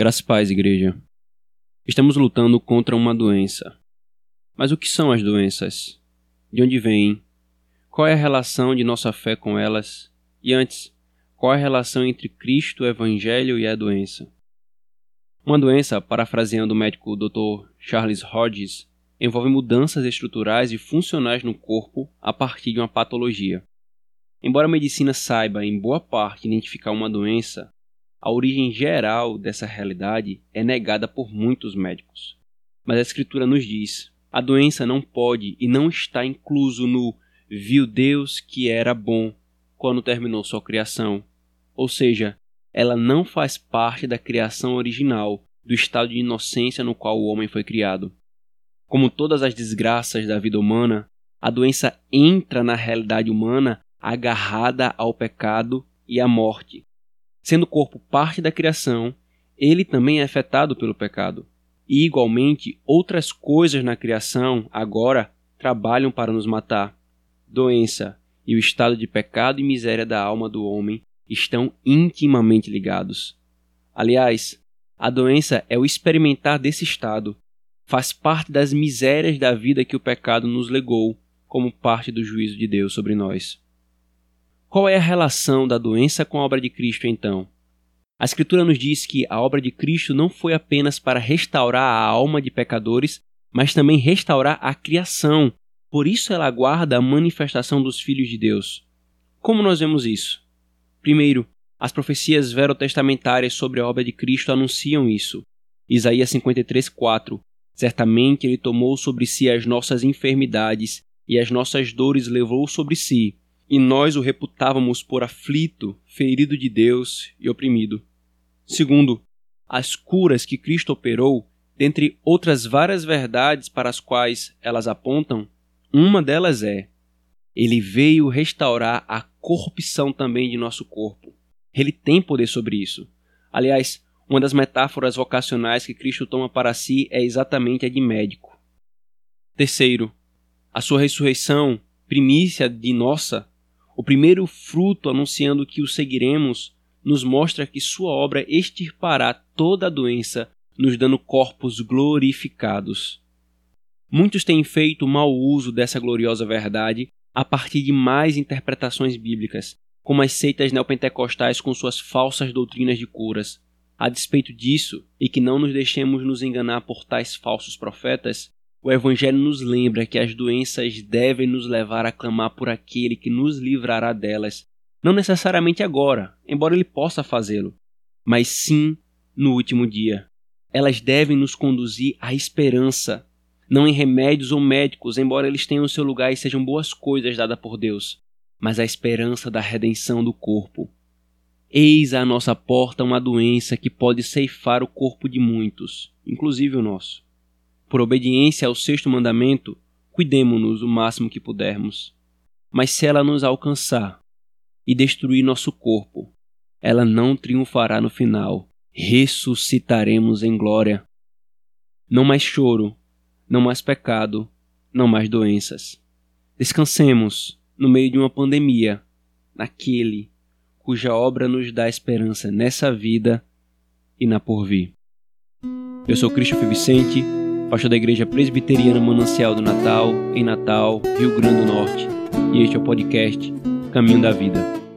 Graças paz, igreja. Estamos lutando contra uma doença. Mas o que são as doenças? De onde vêm? Qual é a relação de nossa fé com elas? E antes, qual é a relação entre Cristo, o Evangelho e a doença? Uma doença, parafraseando o médico Dr. Charles Hodges, envolve mudanças estruturais e funcionais no corpo a partir de uma patologia. Embora a medicina saiba, em boa parte, identificar uma doença, a origem geral dessa realidade é negada por muitos médicos. Mas a Escritura nos diz: a doença não pode e não está incluso no viu Deus que era bom quando terminou sua criação. Ou seja, ela não faz parte da criação original, do estado de inocência no qual o homem foi criado. Como todas as desgraças da vida humana, a doença entra na realidade humana agarrada ao pecado e à morte, Sendo o corpo parte da criação, ele também é afetado pelo pecado. E, igualmente, outras coisas na criação agora trabalham para nos matar. Doença e o estado de pecado e miséria da alma do homem estão intimamente ligados. Aliás, a doença é o experimentar desse estado, faz parte das misérias da vida que o pecado nos legou, como parte do juízo de Deus sobre nós. Qual é a relação da doença com a obra de Cristo então? A Escritura nos diz que a obra de Cristo não foi apenas para restaurar a alma de pecadores, mas também restaurar a criação. Por isso ela aguarda a manifestação dos filhos de Deus. Como nós vemos isso? Primeiro, as profecias verotestamentárias sobre a obra de Cristo anunciam isso. Isaías 53:4 Certamente ele tomou sobre si as nossas enfermidades e as nossas dores levou sobre si e nós o reputávamos por aflito, ferido de Deus e oprimido. Segundo, as curas que Cristo operou, dentre outras várias verdades para as quais elas apontam, uma delas é: ele veio restaurar a corrupção também de nosso corpo. Ele tem poder sobre isso. Aliás, uma das metáforas vocacionais que Cristo toma para si é exatamente a de médico. Terceiro, a sua ressurreição, primícia de nossa, o primeiro fruto anunciando que o seguiremos nos mostra que sua obra extirpará toda a doença, nos dando corpos glorificados. Muitos têm feito mau uso dessa gloriosa verdade a partir de mais interpretações bíblicas, como as seitas neopentecostais com suas falsas doutrinas de curas. A despeito disso, e que não nos deixemos nos enganar por tais falsos profetas, o Evangelho nos lembra que as doenças devem nos levar a clamar por aquele que nos livrará delas, não necessariamente agora, embora ele possa fazê-lo, mas sim no último dia. Elas devem nos conduzir à esperança, não em remédios ou médicos, embora eles tenham seu lugar e sejam boas coisas dadas por Deus, mas a esperança da redenção do corpo. Eis à nossa porta uma doença que pode ceifar o corpo de muitos, inclusive o nosso. Por obediência ao sexto mandamento, cuidemo-nos o máximo que pudermos. Mas se ela nos alcançar e destruir nosso corpo, ela não triunfará no final. Ressuscitaremos em glória. Não mais choro, não mais pecado, não mais doenças. Descansemos no meio de uma pandemia, naquele cuja obra nos dá esperança nessa vida e na porvir. Eu sou Cristo Vicente pastor da Igreja Presbiteriana Manancial do Natal, em Natal, Rio Grande do Norte. E este é o podcast Caminho da Vida.